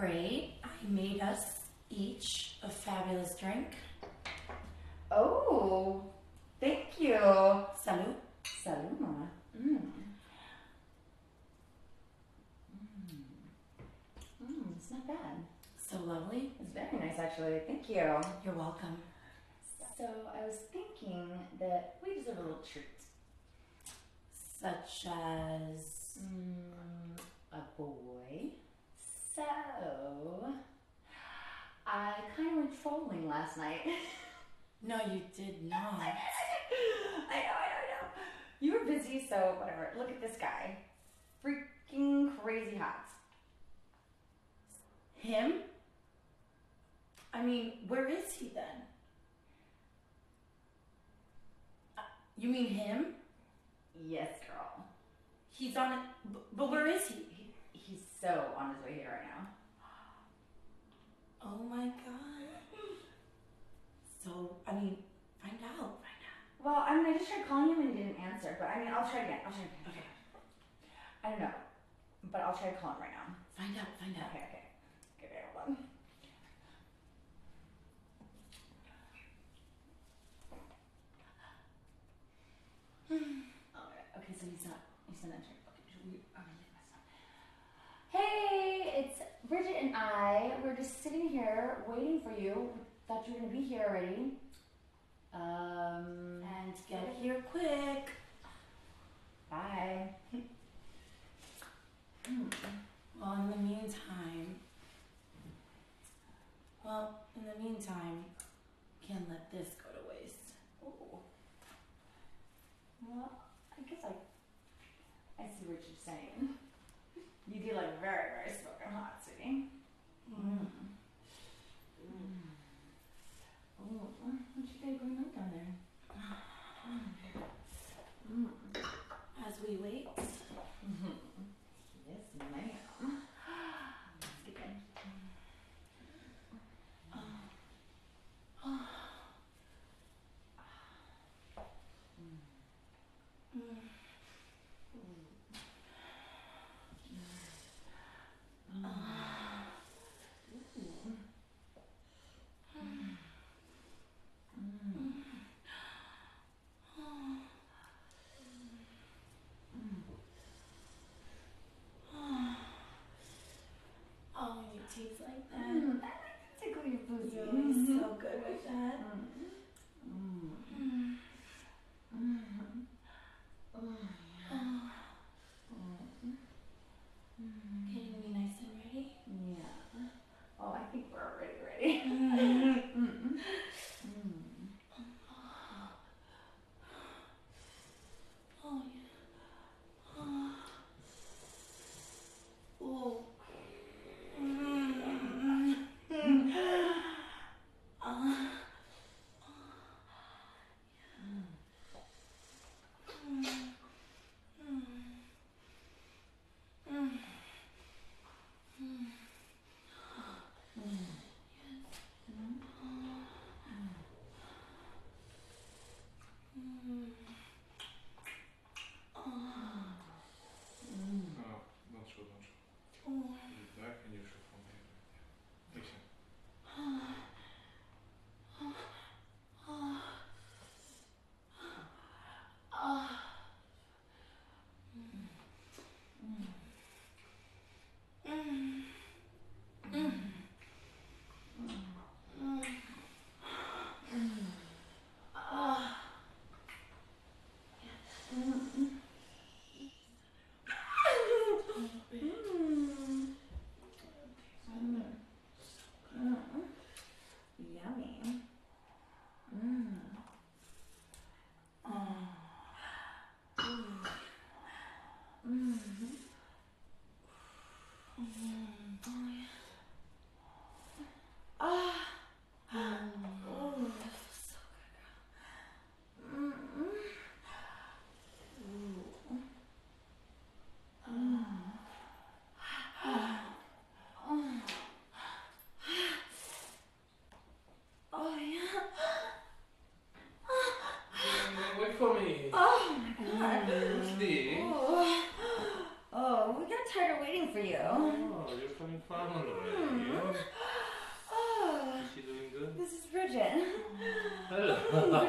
Great. I made us each a fabulous drink. Oh, thank you. Salud. Salud, mama. Mm. Mm. Mm, it's not bad. So lovely. It's very nice, actually. Thank you. You're welcome. So I was thinking that we deserve a little treat. Such as. Mm, a boy. So I kind of went trolling last night. No, you did not. I know, I know, I know. You were busy, so whatever. Look at this guy. Freaking crazy hot. Him? I mean, where is he then? Uh, You mean him? Yes, girl. He's on it. But where is he? He, he's so on his way here right now. Oh my god. So, I mean, find out. Find out. Well, I mean, I just tried calling him and he didn't answer, but I mean, I'll try again. I'll try again. Okay. I don't know, but I'll try to call him right now. Find out. Find out. Okay, okay. Okay, hold on. Okay, so he's not, he's not answering. Okay, we, are we leave this? Hey, it's Bridget and I. We're just sitting here waiting for you. Thought you were gonna be here already. Um, And get here quick. bye. Hmm. Well, in the meantime, well, in the meantime, can't let this go to waste. Ooh. Well, I guess I I see what you're saying. You do like very, very smoking hot, sweetie. Mm. Mm. Oh, what you got going on down there? Mm. As we wait, Yes, ma'am. Let's get in. Taste like that,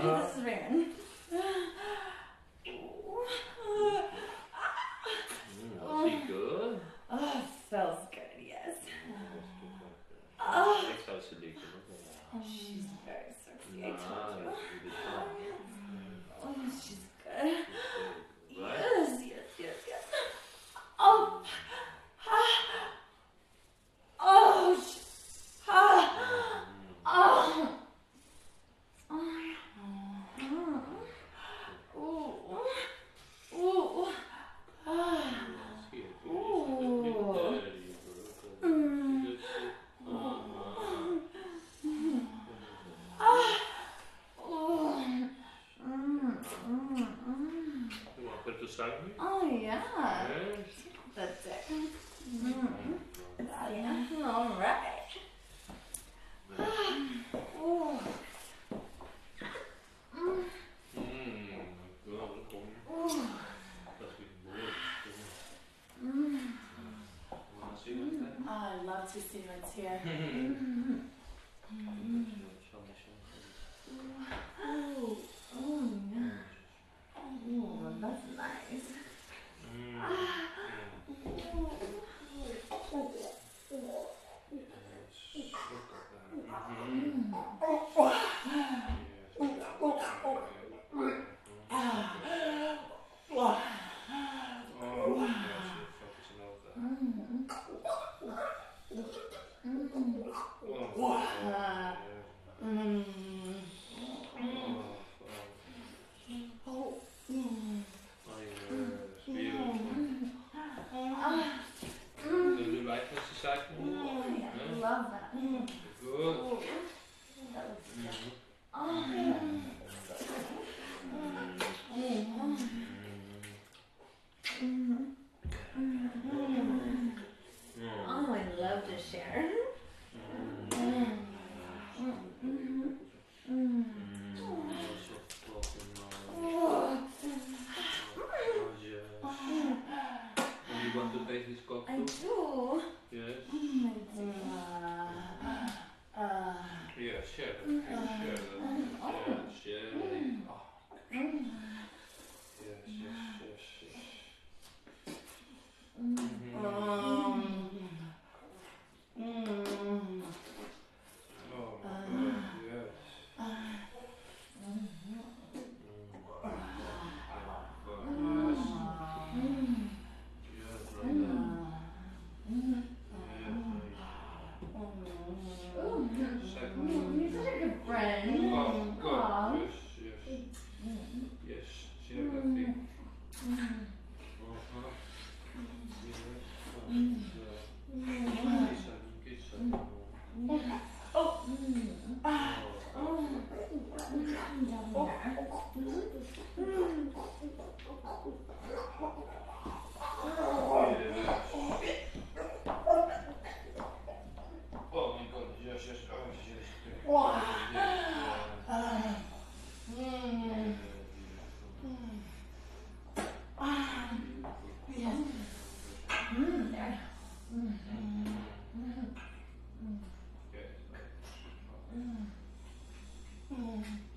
This is Raren. oh, is good? Oh, smells good, yes. Oh, she's very sexy, I told you. you want to taste this coke I do. Yes. Mm, uh, uh, yeah, share that. Mm, share that. Mm, share, share. Mm. Oh. Yes, yes, yes, yes. Mm. Mm. Oh. 嗯。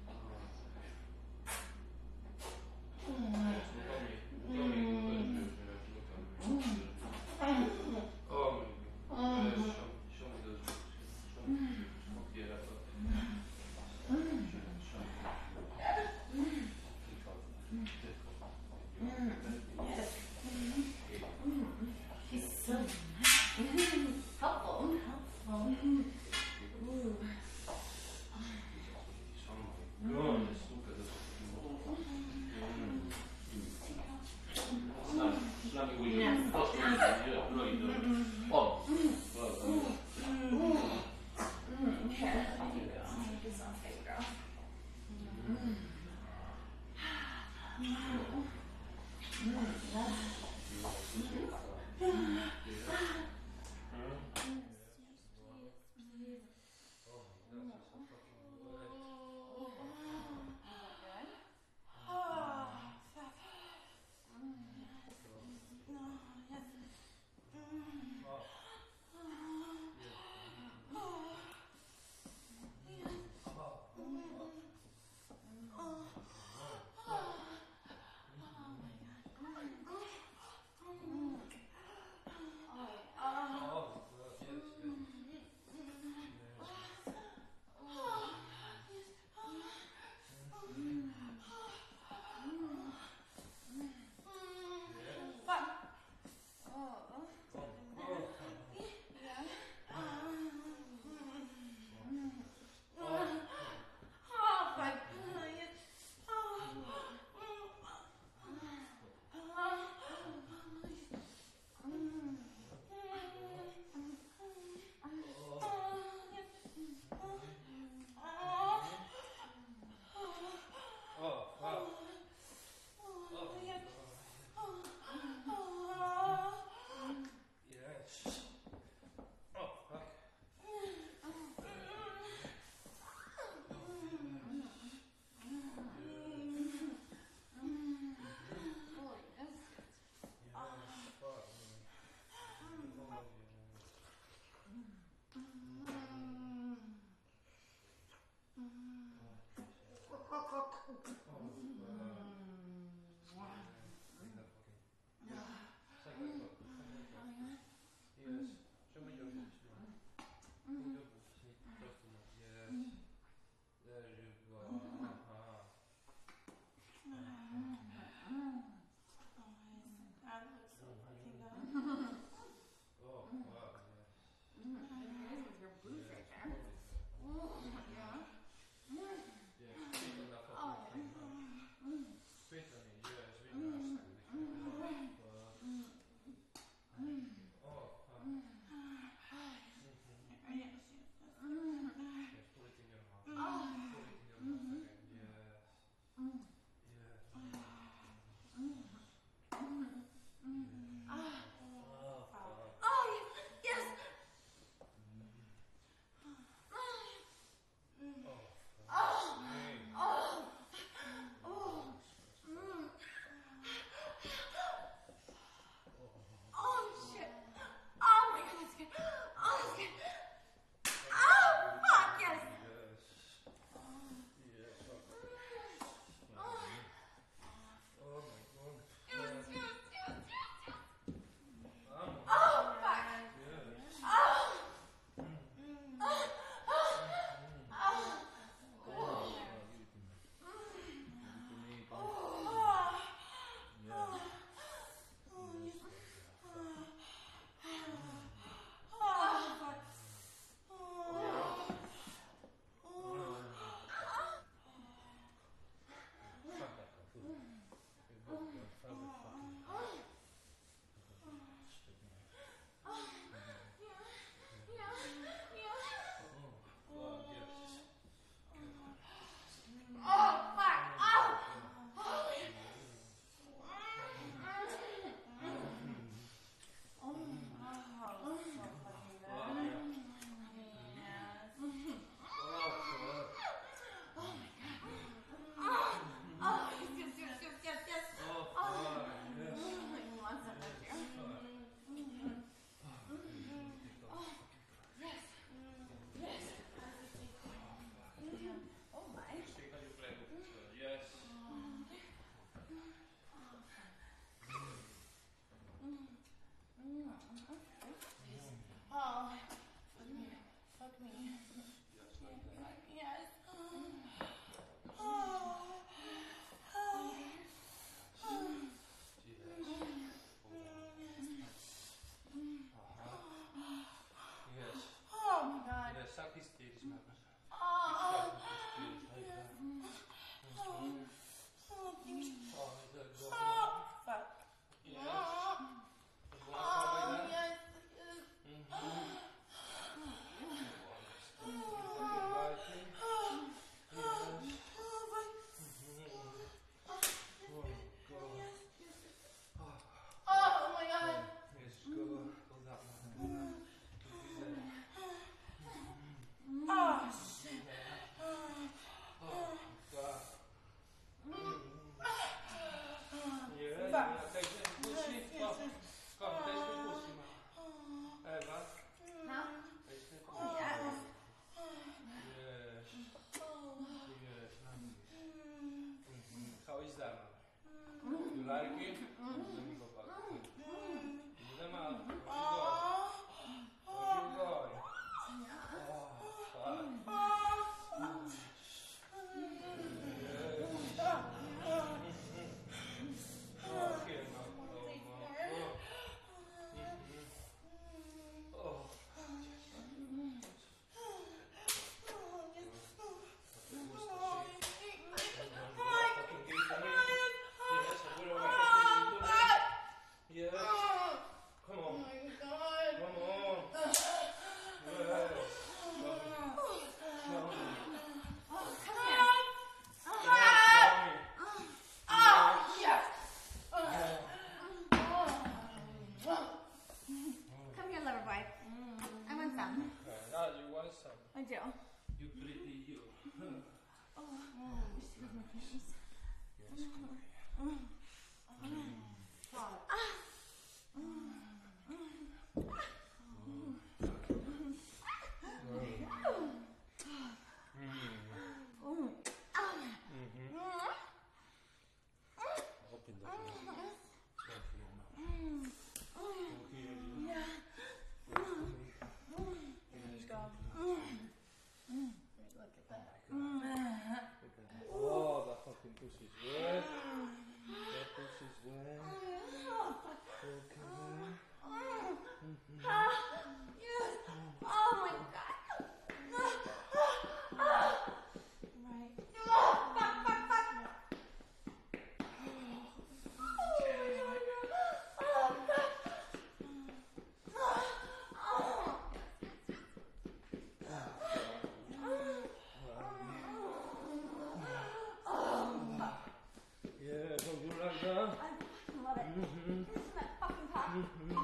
like it? Mm-hmm. me.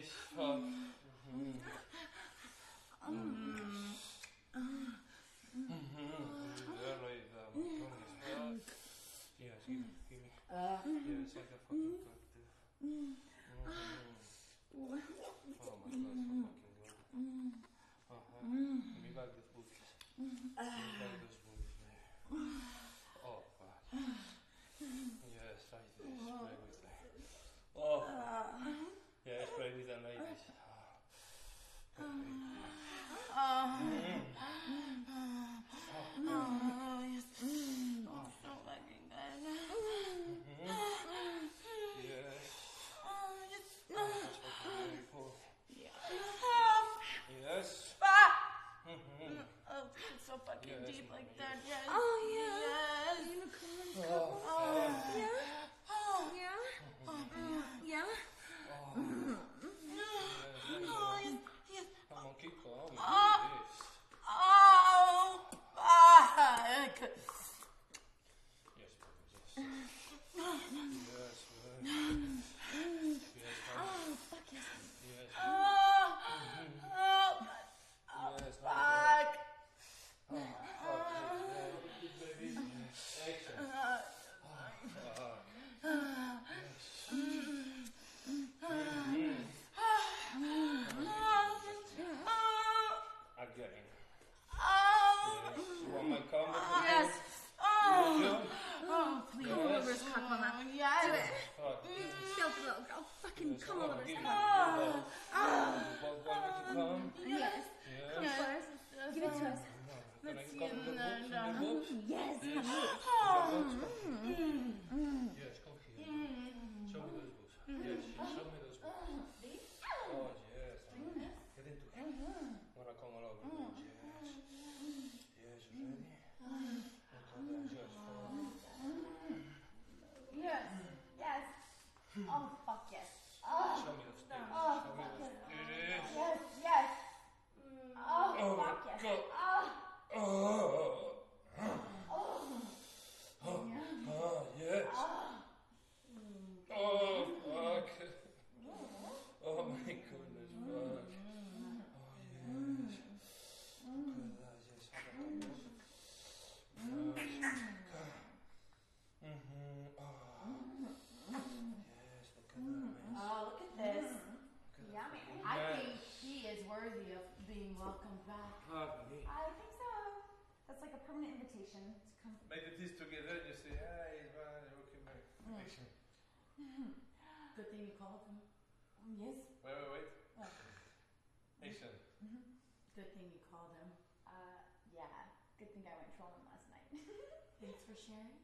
Um, Yes, give, give me. Uh, yes, I fucking. Mm. Oh my god, so fucking good. Uh-huh. Give me back this book. Give me back this welcome back. Pardon me. I think so. That's like a permanent invitation to come. Make it this together and you say, hey, man, welcome back. Action. Good thing you called him. Mm, yes? Wait, wait, wait. Oh. What? Action. Mm-hmm. Good thing you called him. Uh, yeah. Good thing I went trolling last night. Thanks for sharing.